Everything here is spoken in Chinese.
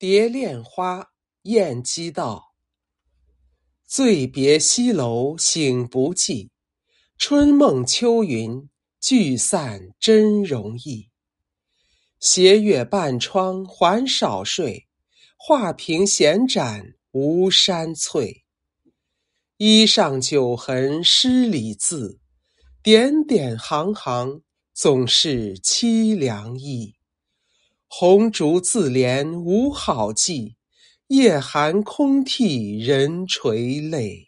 蝶恋花，燕几道。醉别西楼醒不记，春梦秋云聚散真容易。斜月半窗还少睡，画屏闲展无山翠。衣上酒痕诗里字，点点行行总是凄凉意。红烛自怜无好计，夜寒空替人垂泪。